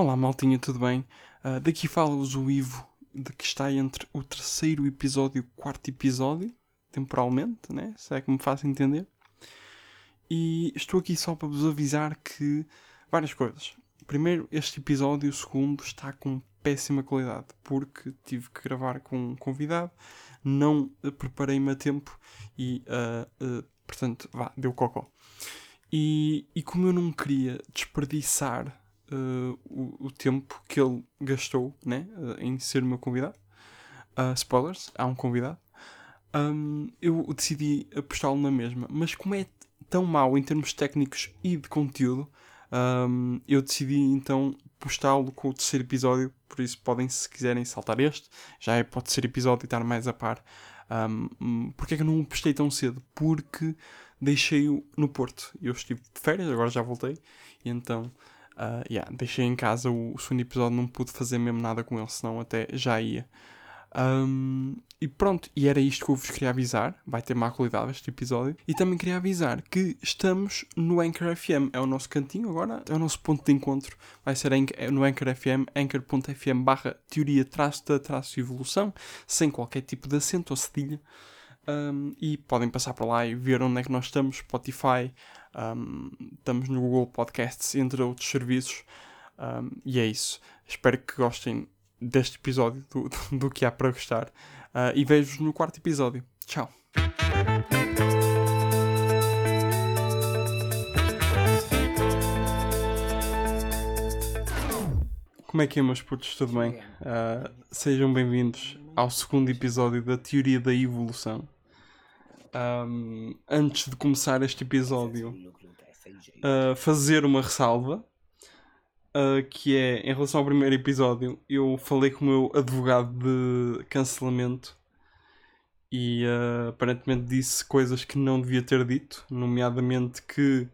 Olá, maltinha, tudo bem? Uh, daqui fala-vos o Ivo, de que está entre o terceiro episódio e o quarto episódio, temporalmente, né? Se é que me faço entender. E estou aqui só para vos avisar que várias coisas. Primeiro, este episódio, o segundo, está com péssima qualidade, porque tive que gravar com um convidado, não preparei-me a tempo e, uh, uh, portanto, vá, deu cocó. E, e como eu não queria desperdiçar uh, o, o, tempo que ele gastou né, uh, em ser meu convidado. Uh, spoilers, há um convidado. Um, eu decidi apostá-lo na mesma, mas como é tão mau em termos técnicos e de conteúdo, um, eu decidi então postá-lo com o terceiro episódio. Por isso, podem, se quiserem, saltar este. Já é para o terceiro episódio e estar mais a par. Um, Porquê é que eu não o postei tão cedo? Porque deixei-o no Porto. Eu estive de férias, agora já voltei. E então Uh, yeah, deixei em casa o, o segundo episódio, não pude fazer mesmo nada com ele, senão até já ia. Um, e pronto, e era isto que eu vos queria avisar. Vai ter má qualidade este episódio. E também queria avisar que estamos no Anchor FM. É o nosso cantinho agora, é o nosso ponto de encontro. Vai ser no Anchor FM, anchor.fm barra teoria traço da traço evolução, sem qualquer tipo de acento ou cedilha. Um, e podem passar para lá e ver onde é que nós estamos, Spotify, um, estamos no Google Podcasts, entre outros serviços. Um, e é isso. Espero que gostem deste episódio, do, do, que há para gostar. Uh, e vejo-vos no quarto episódio. Tchau. Como é que é, meus putos? Tudo bem? Uh, sejam bem-vindos ao segundo episódio da Teoria da Evolução um, antes de começar este episódio, uh, fazer uma ressalva. Uh, que é em relação ao primeiro episódio, eu falei com o meu advogado de cancelamento e aparentemente disse coisas que não devia ter dito, nomeadamente que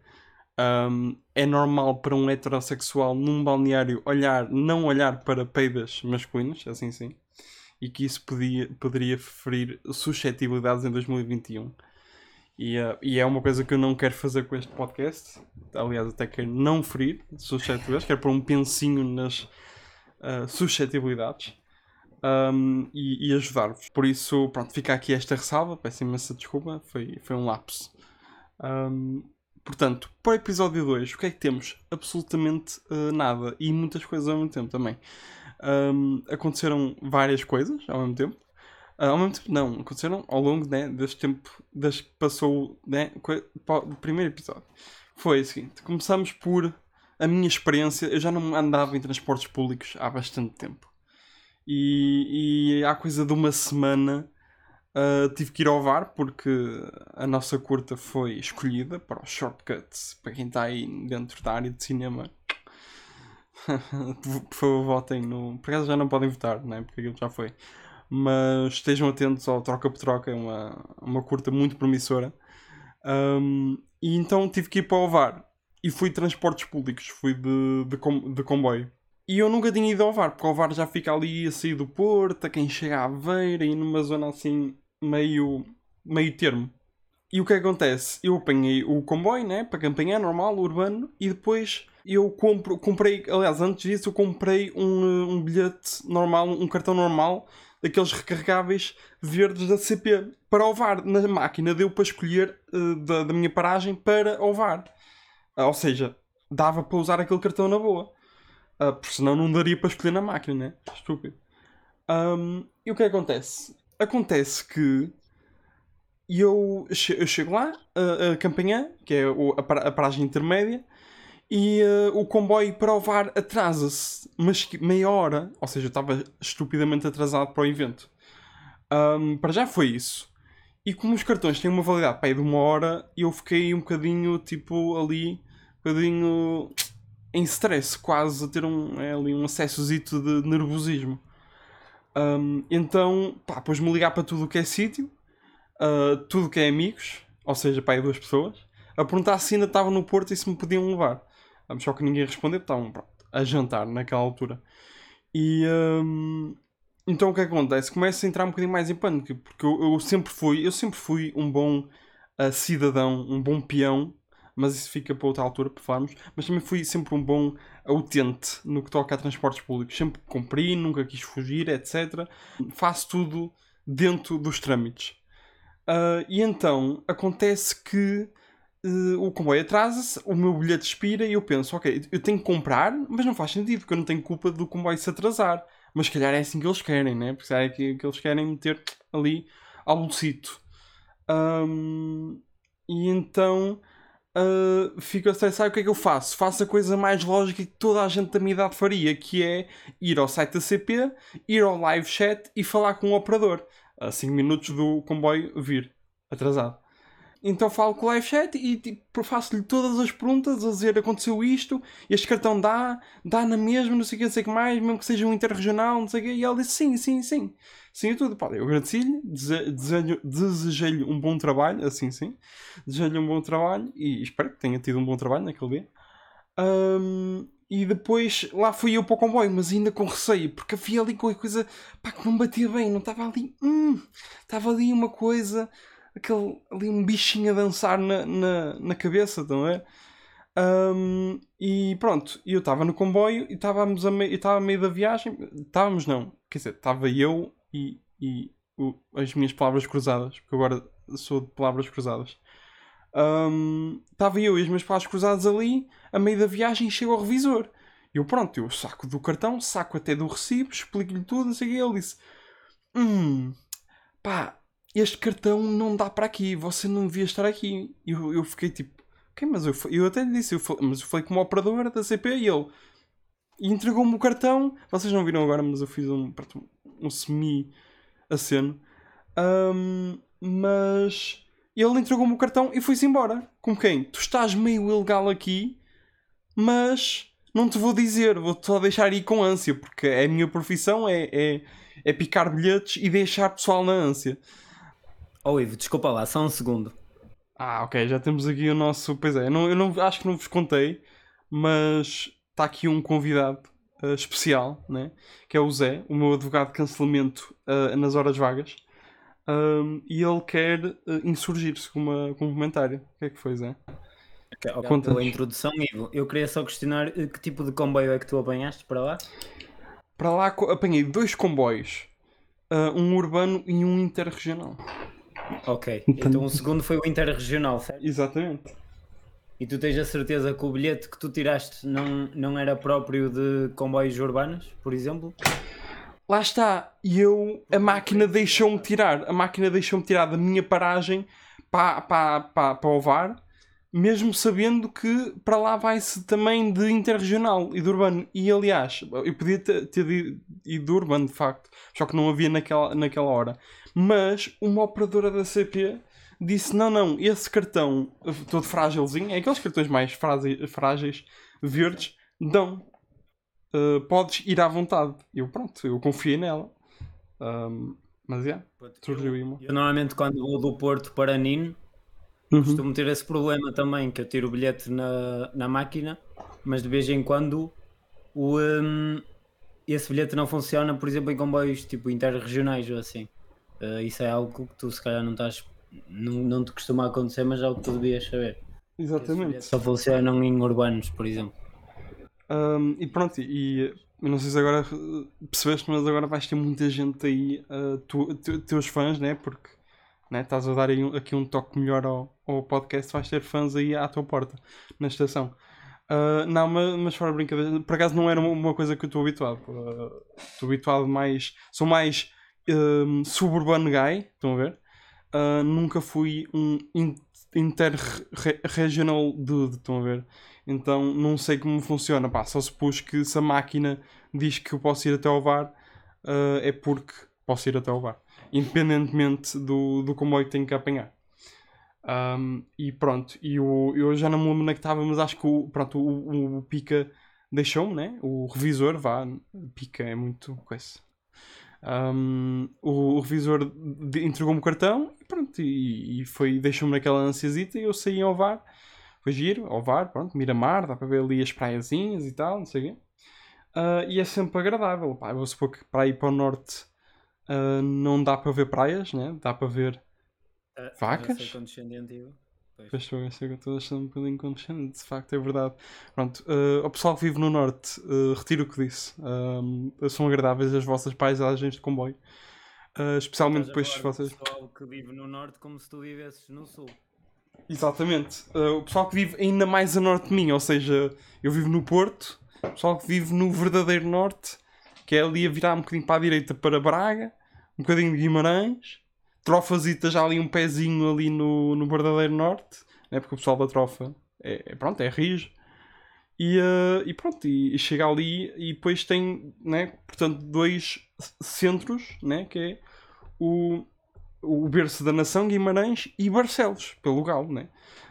um, é normal para um heterossexual num balneário olhar, não olhar para peidas masculinas, assim sim e que isso podia, poderia ferir suscetibilidades em 2021. E, uh, e é uma coisa que eu não quero fazer com este podcast. Aliás, até quero não ferir suscetibilidades, quero pôr um pensinho nas uh, suscetibilidades um, e, e ajudar-vos. Por isso, pronto, fica aqui esta ressalva. Peço imensa desculpa, foi, foi um lapso. Um, portanto, para o episódio 2, o que é que temos? Absolutamente uh, nada e muitas coisas ao mesmo tempo também um, aconteceram várias coisas ao mesmo tempo. Uh, ao mesmo tempo, não, aconteceram ao longo né, deste tempo, desde que passou né, o primeiro episódio. Foi o seguinte: começamos por a minha experiência. Eu já não andava em transportes públicos há bastante tempo. E, e há coisa de uma semana uh, tive que ir ao VAR porque a nossa curta foi escolhida para os shortcuts. Para quem está aí dentro da área de cinema, por favor, votem no. Por acaso já não podem votar, né? porque aquilo já foi. Mas estejam atentos ao Troca por Troca, é uma, uma curta muito promissora. Um, e então tive que ir para o VAR. E fui de transportes públicos, fui de, de, com, de comboio. E eu nunca tinha ido ao VAR, porque o VAR já fica ali a sair do Porto, a quem chega à Veira e numa zona assim meio, meio termo. E o que acontece? Eu apanhei o comboio, né, para campanhar normal, urbano, e depois eu compro, comprei, aliás, antes disso eu comprei um, um bilhete normal, um cartão normal, daqueles recarregáveis verdes da CP, para ovar na máquina, deu para escolher uh, da, da, minha paragem para ovar. Uh, ou seja, dava para usar aquele cartão na boa. Uh, porque senão não daria para escolher na máquina, né? Estúpido. Um, e o que acontece? Acontece que eu, eu chego lá, a, a que é a, a paragem intermédia, e uh, o comboio para o VAR atrasa-se, mas meia hora, ou seja, eu estava estupidamente atrasado para o evento. Um, para já foi isso. E como os cartões têm uma validade para de uma hora, eu fiquei um bocadinho tipo ali, um bocadinho em stress, quase a ter um, é, ali um acessozito de nervosismo. Um, então, pá, pôs-me ligar para tudo o que é sítio, uh, tudo o que é amigos, ou seja, para duas pessoas, a perguntar se ainda estava no Porto e se me podiam levar. Só que ninguém respondeu, estavam pronto, a jantar naquela altura. E um, então o que acontece? Começa a entrar um bocadinho mais em pânico, porque eu, eu sempre fui, eu sempre fui um bom uh, cidadão, um bom peão mas isso fica para outra altura para falarmos. Mas também fui sempre um bom utente no que toca a transportes públicos. Sempre cumpri, nunca quis fugir, etc. Faço tudo dentro dos trâmites. Uh, e então acontece que uh, o comboio atrasa-se, o meu bilhete expira e eu penso, ok, eu tenho que comprar, mas não faz sentido, porque eu não tenho culpa do comboio se atrasar. Mas calhar é assim que eles querem, né? Porque é que, que eles querem meter ali ao bolsito. Um, e então uh, fico a estressar. O que é que eu faço? Faço a coisa mais lógica que toda a gente da minha idade faria, que é ir ao site da CP, ir ao live chat e falar com o operador. A 5 minutos do comboio vir atrasado. Então falo com o live chat e tipo, faço-lhe todas as perguntas a dizer aconteceu isto, este cartão dá, dá na mesma, não sei o que, não sei o que mais, mesmo que seja um interregional, não sei o que, e ela disse sim, sim, sim. Sim, tudo. Pá, eu agradeci-lhe, desejei-lhe um bom trabalho, assim sim, desejei-lhe um bom trabalho e espero que tenha tido um bom trabalho naquele dia. Um, e depois lá fui eu para o comboio, mas ainda com receio, porque havia ali qualquer coisa pá, que não batia bem, não estava ali, hum, estava ali uma coisa aquele ali um bichinho a dançar na, na, na cabeça, não é? Um, e pronto, eu estava no comboio e estávamos a meio, estava a meio da viagem. Estávamos, não, quer dizer, estava eu e, e o, as minhas palavras cruzadas, porque agora sou de palavras cruzadas. Estava um, eu e as minhas palavras cruzadas ali, a meio da viagem, chego ao revisor. Eu, pronto, eu saco do cartão, saco até do recibo, explico-lhe tudo, não sei o que. Ele disse: Hum, pá, este cartão não dá para aqui, você não devia estar aqui. E eu, eu fiquei tipo, ok, mas eu, eu até lhe disse, eu falei, mas eu falei com uma operadora da CP e ele entregou-me o cartão. Vocês não viram agora, mas eu fiz um, um semi-aceno. Um, mas ele entregou-me o cartão e foi-se embora. Como quem? Tu estás meio ilegal aqui, mas não te vou dizer, vou-te só deixar ir com ânsia, porque a minha profissão é, é, é picar bilhetes e deixar pessoal na ânsia. Oh Ivo, desculpa lá, só um segundo. Ah, ok, já temos aqui o nosso. Pois é, eu não, eu não acho que não vos contei, mas está aqui um convidado uh, especial, né? que é o Zé, o meu advogado de cancelamento uh, nas horas vagas. Um, e ele quer uh, insurgir-se com, uma, com um comentário. O que é que foi, Zé? Okay, okay. Pela introdução, Ivo, eu queria só questionar que tipo de comboio é que tu apanhaste para lá? Para lá apanhei dois comboios, um urbano e um interregional. Ok, então, então o segundo foi o interregional, certo? Exatamente. E tu tens a certeza que o bilhete que tu tiraste não, não era próprio de comboios urbanos, por exemplo? Lá está, e eu, a máquina deixou-me tirar, a máquina deixou-me tirar da minha paragem para, para, para, para o VAR, mesmo sabendo que para lá vai-se também de interregional e de urbano. E aliás, eu podia ter, ter ido de urbano de facto, só que não havia naquela, naquela hora. Mas uma operadora da CP disse: não, não, esse cartão todo frágilzinho, é aqueles cartões mais frágeis, verdes, dão. Uh, podes ir à vontade. Eu, pronto, eu confiei nela. Um, mas é, yeah, surgiu eu, eu normalmente quando vou do Porto para Nino uhum. costumo ter esse problema também, que eu tiro o bilhete na, na máquina, mas de vez em quando o, um, esse bilhete não funciona, por exemplo, em comboios tipo interregionais ou assim. Uh, isso é algo que tu se calhar não estás. Não, não te costuma acontecer, mas é algo que tu devias saber. Exatamente. Só funcionam em urbanos, por exemplo. Um, e pronto, e não sei se agora percebeste, mas agora vais ter muita gente aí, uh, tu, tu, teus fãs, né? Porque né, estás a dar aqui um toque melhor ao, ao podcast, vais ter fãs aí à tua porta, na estação. Uh, não, mas, mas fora brincadeira, por acaso não era uma, coisa que eu estou habituado. Estou uh, habituado mais. Sou mais um, suburbano guy, estão a ver? Uh, nunca fui um interregional dude, estão a ver? Então não sei como funciona. Pá, só supus que se a máquina diz que eu posso ir até ao VAR, uh, é porque posso ir até ao VAR. Independentemente do, do comboio que tenho que apanhar. Um, e pronto, e o, eu já não me lembro onde é que estava, mas acho que o, pronto, o, o Pica deixou-me, né? O revisor, vá, Pica é muito coisa. Um, o, o, revisor entregou-me o cartão e pronto, e, e foi, deixou-me naquela ansiasita e eu saí ao VAR. Foi giro, ao VAR, pronto, Miramar, dá para ver ali as praiazinhas e tal, não sei o quê. Uh, e é sempre agradável. Pá, vou supor que para ir para o norte uh, não dá para ver praias, né? dá para ver uh, vacas. Pois estou a ser que estou achando um bocadinho condescendente, de facto, é verdade. Pronto, uh, o pessoal que vive no Norte, uh, retiro o que disse. Uh, são agradáveis as vossas paisagens de comboio. Uh, especialmente depois se vocês. O pessoal que vive no Norte como se tu vivesses no Sul. Exatamente. Uh, o pessoal que vive ainda mais a norte de mim, ou seja, eu vivo no Porto, o pessoal que vive no verdadeiro norte, que é ali a virar um bocadinho para a direita para Braga, um bocadinho de Guimarães, Trofazita já ali um pezinho ali no, no verdadeiro norte, né? porque o pessoal da Trofa é, é pronto, é rijo. E, uh, e pronto, e, e, chega ali e depois tem, né, portanto, dois centros, né, que é o, o berço da nação, Guimarães e Barcelos, pelo Galo, né?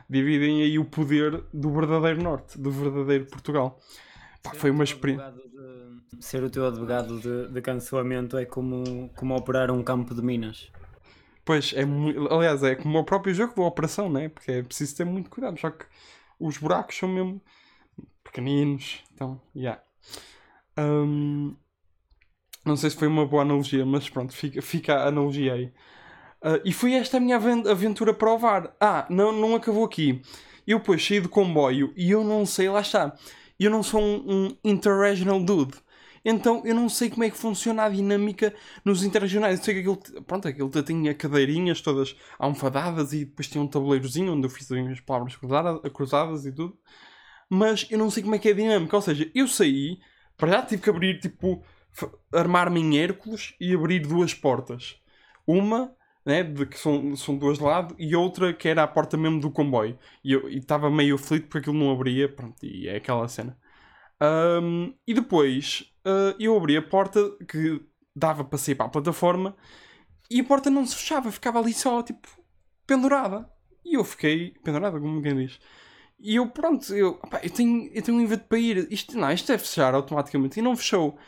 Dividem aí o poder do verdadeiro norte, do verdadeiro Portugal. Pá, foi uma experiência. Ser o teu advogado de, de cancelamento é como, como operar um campo de minas. Pois, é aliás, é como o próprio jogo da operação, né? Porque é preciso ter muito cuidado. Só que os buracos são mesmo pequeninos. Então. Yeah. Um, não sei se foi uma boa analogia, mas pronto, fica, fica a analogia aí. Uh, e foi esta a minha aventura para o VAR. Ah, não, não acabou aqui. Eu depois saí do comboio e eu não sei, lá está. Eu não sou um, um interregional dude. Então eu não sei como é que funciona a dinâmica nos interregionais. Eu sei que aquilo, pronto, aquilo tinha cadeirinhas todas almofadadas e depois tinha um tabuleirozinho onde eu fiz as palavras cruzadas, cruzadas e tudo. Mas eu não sei como é que é a dinâmica. Ou seja, eu saí, para já tive que abrir, tipo, armar-me em Hércules e abrir duas portas. Uma né, de que são, são duas de lado, e outra que era a porta mesmo do comboio. E eu estava meio aflito porque aquilo não abria, pronto, e é aquela cena. Um, e depois uh, eu abri a porta que dava para sair para a plataforma e a porta não se fechava, ficava ali só tipo pendurada. E eu fiquei pendurada, como quem diz. E eu, pronto, eu, opa, eu, tenho, eu tenho um evento para ir. Isto, não, isto deve fechar automaticamente. E não fechou.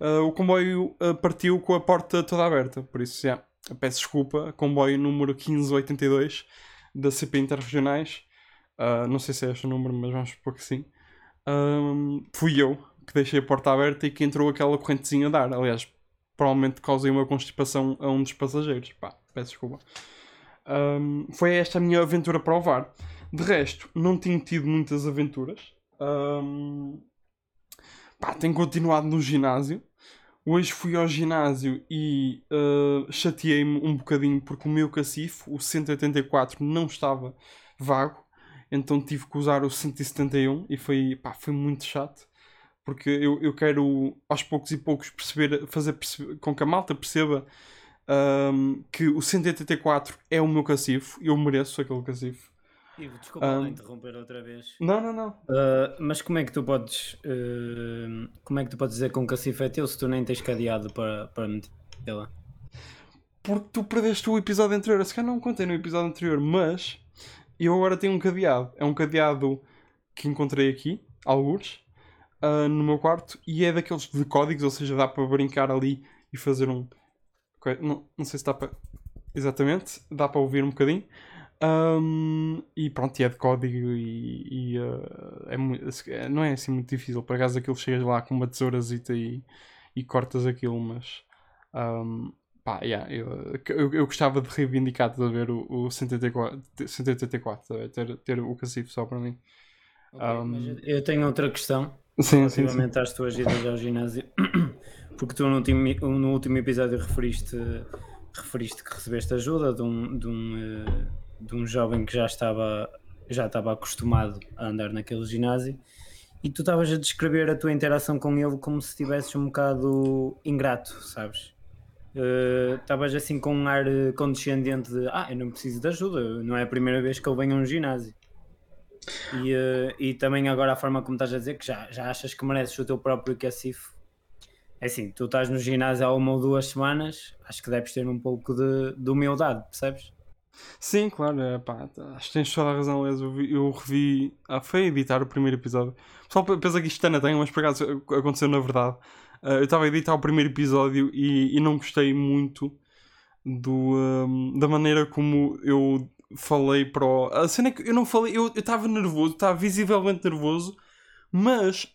Uh, o comboio uh, partiu com a porta toda aberta. Por isso, já. Peço desculpa, comboio número 1582 da CP Interregionais. Uh, não sei se é este o número, mas vamos supor que sim. Fui eu que deixei a porta aberta e que entrou aquela correntezinha a ar. Aliás, provavelmente causei uma constipação a um dos passageiros. Pá, peço desculpa. Um, foi esta a minha aventura para o VAR. De resto, não tenho tido muitas aventuras. Um, pá, tenho continuado no ginásio. Hoje fui ao ginásio e uh, chateei-me um bocadinho porque o meu cacifo, o 184, não estava vago. Então tive que usar o 171 e foi, pá, foi muito chato. Porque eu, eu quero, aos poucos e poucos, perceber, fazer perceber, com que a malta perceba um, que o 184 é o meu cacifo. Eu mereço aquele cacifo. Ivo, desculpa um, interromper outra vez. Não, não, não. Uh, mas como é que tu podes uh, como é que tu podes dizer que um cacifo é teu se tu nem tens cadeado para, para metê-la? Porque tu perdeste o episódio anterior. Se calhar não contei no episódio anterior, mas eu agora tenho um cadeado. É um cadeado que encontrei aqui, alguns, uh, no meu quarto, e é daqueles de códigos, ou seja, dá para brincar ali e fazer um. Não, não sei se dá para. Exatamente, dá para ouvir um bocadinho. Um, e pronto, e é de código e, e uh, é, não é assim muito difícil. Por acaso aquilo chegas lá com uma tesourazita e, e cortas aquilo, mas um, pá, yeah, eu, eu, eu, gostava de reivindicar de ver o, o 184, 184 ter, ter o cacifo só para mim. Okay, um, eu tenho outra questão sim, relativamente sim, sim. às tuas idas ao ginásio, porque tu no último, no último episódio referiste, referiste que recebeste ajuda de um. De um uh, de um jovem que já estava, já estava acostumado a andar naquele ginásio e tu estavas a descrever a tua interação com ele como se estivesses um bocado ingrato, sabes? Eh, estavas uh, assim com um ar condescendente de ah, eu não preciso de ajuda, não é a primeira vez que eu venho a um ginásio. E, uh, e também agora a forma como estás a dizer que já, já achas que mereces o teu próprio cacifo. É assim, tu estás no ginásio há uma ou duas semanas, acho que deves ter um pouco de, de humildade, percebes? Sim, claro, é, pá, acho que tens toda a razão, aliás, eu, eu revi, ah, foi editar o primeiro episódio. Só pensa que isto ainda tem, mas por acaso aconteceu na verdade. Uh, eu estava a editar o primeiro episódio e, e não gostei muito do, um, da maneira como eu falei para o. A cena é que eu não falei, eu estava nervoso, estava visivelmente nervoso, mas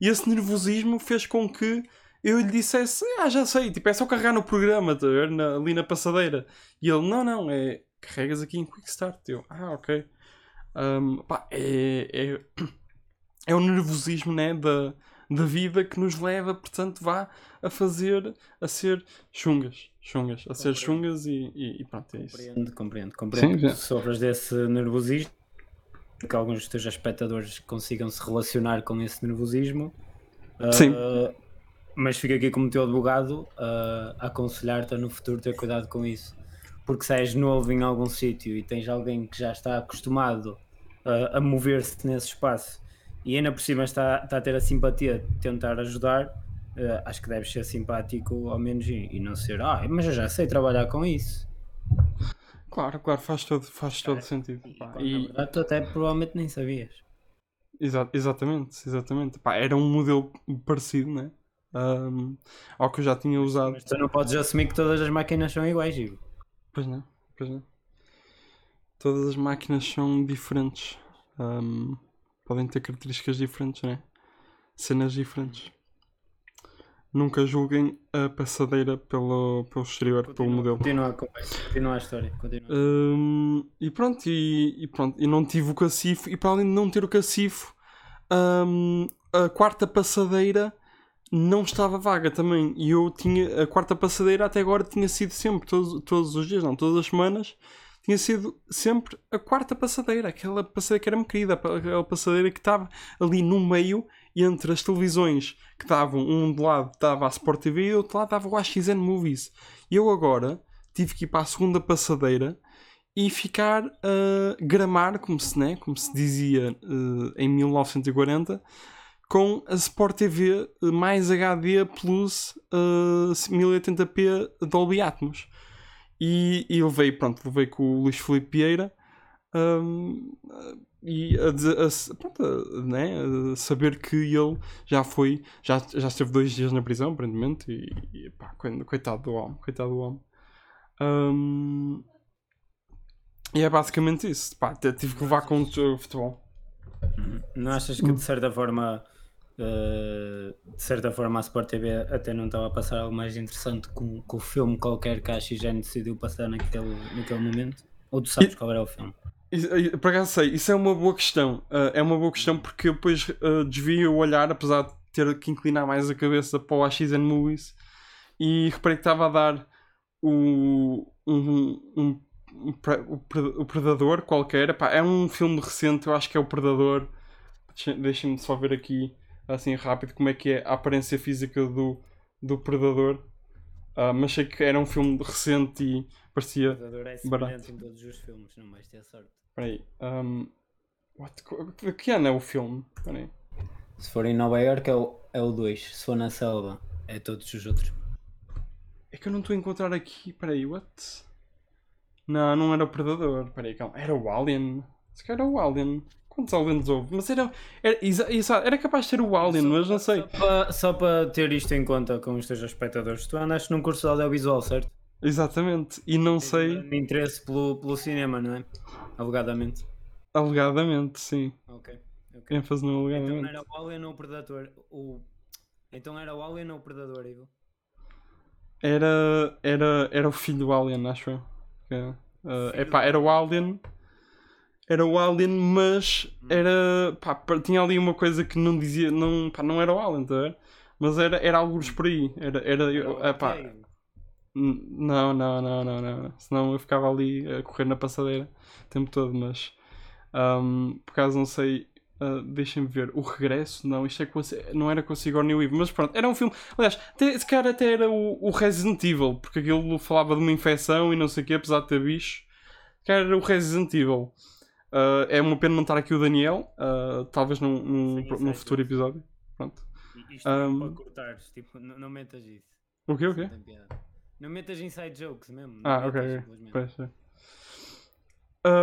esse nervosismo fez com que eu lhe dissesse, ah, já sei, tipo, é só carregar no programa, tá, na, ali na passadeira. E ele, não, não, é carregas aqui em Quick Start. Eu, ah, ok. Um, pá, é, é, é o nervosismo né, da, da vida que nos leva, portanto, vá a fazer, a ser chungas. Chungas, a ser chungas e, e, e, pronto, é isso. Compreendo, compreendo, compreendo. Sim, que sofres desse nervosismo, que alguns dos teus espectadores consigam se relacionar com esse nervosismo. Sim. Uh, mas fica aqui como teu advogado uh, a aconselhar-te a no futuro ter cuidado com isso. Porque se és novo em algum sítio e tens alguém que já está acostumado uh, a mover-se nesse espaço e ainda por cima está, está a ter a simpatia de tentar ajudar, uh, acho que deves ser simpático ao menos e, e, não ser, ah, mas eu já sei trabalhar com isso. Claro, claro, faz todo, faz todo sentido. E, pá, e... verdade, tu até provavelmente nem sabias. Exa exatamente, exatamente. Pá, era um modelo parecido, né? Um, ao que eu já tinha usado. Mas tu não podes assumir que todas as máquinas são iguais, Ivo. Pois não, pois não. Todas as máquinas são diferentes. Um, podem ter características diferentes, né? Cenas diferentes. Nunca julguem a passadeira pelo, pelo exterior, continua, pelo modelo. Continua a continua a história. Continua. Um, e pronto, e, e, pronto, e não tive o cacifo, e para além de não ter o cacifo, um, a quarta passadeira não estava vaga também. E eu tinha, a quarta passadeira até agora tinha sido sempre, todos, todos os dias, não, todas as semanas, tinha sido sempre a quarta passadeira, aquela passadeira que era-me querida, aquela passadeira que estava ali no meio entre as televisões que estavam, um de lado estava a Sport TV e do outro lado estava o AXN Movies. E eu agora tive que ir para a segunda passadeira e ficar a gramar, como se, né, como se dizia uh, em 1940, com a Sport TV mais HD Plus uh, 1080p Dolby Atmos. E, e levei, pronto, levei com o Luís Felipe Vieira um, e a, a, pronto, a, né, a saber que ele já foi, já, já esteve dois dias na prisão, aparentemente, e, e pá, coitado do homem, coitado do homem. Um, e é basicamente isso, pá, tive que levar com o futebol. Não achas que de certa forma Uh, de certa forma a Sport TV até não estava a passar algo mais interessante com, com o filme qualquer que a XGN decidiu passar naquele, naquele momento? Ou tu sabes qual era o filme? Por acaso sei, isso é uma boa questão. Uh, é uma boa questão porque eu depois uh, desvio o olhar, apesar de ter que inclinar mais a cabeça para o AXN Movies, e reparei que estava a dar o, um, um, um, o Predador qualquer. Epá, é um filme recente, eu acho que é o Predador. Deixem-me só ver aqui assim rápido como é que é a aparência física do, do Predador. Uh, mas sei que era um filme recente e parecia. O Predador é barato. em todos os filmes, não vais ter sorte. Peraí. Um, what, de que ano é o filme? Peraí. Se for em Nova York é o, é o 2. Se for na selva, é todos os outros. É que eu não estou a encontrar aqui. Peraí, what? Não, não era o Predador. Peraí, calma. Era o Alien. Se calhar era o Alien. Quantos aliens houve? Mas era, era, era capaz de ser o Alien, só, mas não sei. Só para, ter isto em conta com os teus espectadores, tu andaste num curso de audiovisual, certo? Exatamente, e não sei. Um interesse pelo, pelo cinema, não é? Alegadamente. Alegadamente, sim. Ok. okay. ênfase no alegadamente. Então era o Alien ou o Predador? O... Então era o Alien ou o Predador, Ivo? Era, era, era o filho do Alien, acho eu. Uh, epá, era o Alien era o Alien, mas era. Pá, tinha ali uma coisa que não dizia. Não, pá, não era o Alien, tá Mas era, era alguns por aí. Era. era, era pá, não, não, não, não, não. Senão eu ficava ali a correr na passadeira o tempo todo, mas. Um, por acaso não sei. Uh, Deixem-me ver. O Regresso? Não, isto é com, não era com o Sigourney Weaver, mas pronto, era um filme. Aliás, até, esse cara até era o, o Resident Evil, porque aquilo falava de uma infecção e não sei o que, apesar de ter bicho. Cara, era o Resident Evil. Uh, é uma pena não estar aqui o Daniel, uh, talvez num, num, sim, num futuro episódio. Pronto. Isto um, para cortar, tipo, não, não metas isso. O quê, o quê? Não metas inside jokes mesmo. Ah, ok, Pois, é.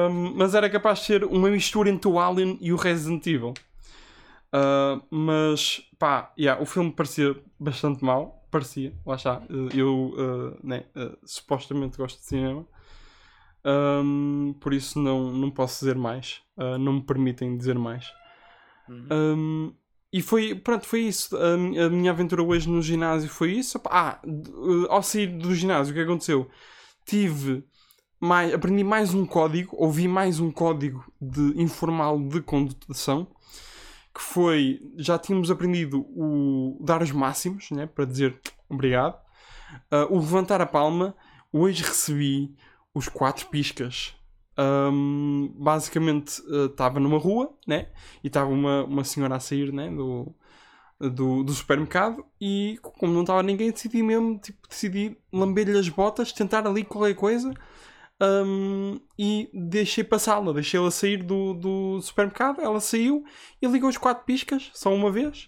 um, mas era capaz de ser uma mistura entre o Alien e o Resident Evil. Uh, mas, pá, yeah, o filme parecia bastante mal. Parecia, lá está. Eu, uh, né, uh, supostamente gosto de cinema. Um, por isso não, não posso dizer mais. Uh, não me permitem dizer mais. Uhum. Um, e foi, pronto, foi isso. A, a, minha aventura hoje no ginásio foi isso. Ah, ao sair do ginásio, o que aconteceu? Tive mais, aprendi mais um código, ouvi mais um código de informal de condução que foi, já tínhamos aprendido o dar os máximos, né, para dizer obrigado, uh, o levantar a palma, hoje recebi os quatro piscas. Um, basicamente estava uh, numa rua, né, e estava uma, uma senhora a sair, né, do, do, do supermercado e como não estava ninguém decidi mesmo, tipo, decidi lamber-lhe as botas, tentar ali qualquer coisa um, e deixei passá-la, deixei-la sair do, do supermercado, ela saiu e ligou os quatro piscas, só uma vez,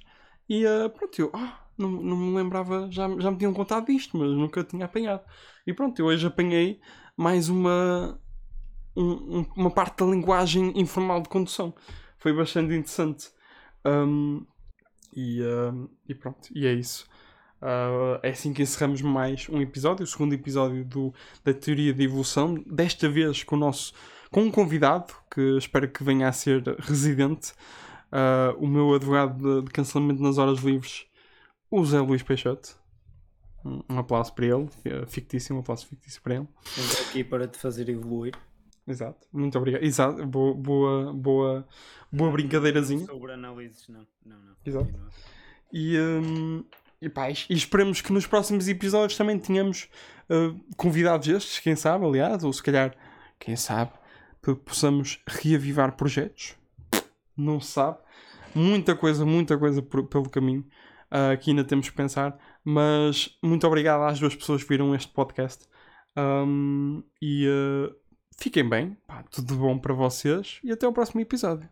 e uh, pronto, eu oh, não, não me lembrava, já, já me tinham contado disto, mas nunca tinha apanhado. E pronto, eu hoje apanhei mais uma, um, uma parte da linguagem informal de condução. Foi bastante interessante. Um, e, uh, e pronto, e é isso. Uh, é assim que encerramos mais um episódio, o segundo episódio do, da teoria de evolução, desta vez com o nosso com um convidado que espero que venha a ser residente, uh, o meu advogado de, de, cancelamento nas horas livres, o Zé Luís Peixoto. Um, aplauso para ele, fictício, um aplauso fictício para ele. Estou aqui para te fazer evoluir. Exato, muito obrigado. Exato, boa, boa, boa, boa brincadeirazinha. Sobre análises, não, não, não. Exato. E, um, e, pá, e esperemos que nos próximos episódios também tenhamos uh, convidados estes, quem sabe, aliás, ou se calhar, quem sabe, possamos reavivar projetos. Não se sabe. Muita coisa, muita coisa por, pelo caminho uh, que ainda temos que pensar. Mas muito obrigado às duas pessoas que viram este podcast. Um, e uh, fiquem bem, pá, tudo bom para vocês e até o próximo episódio.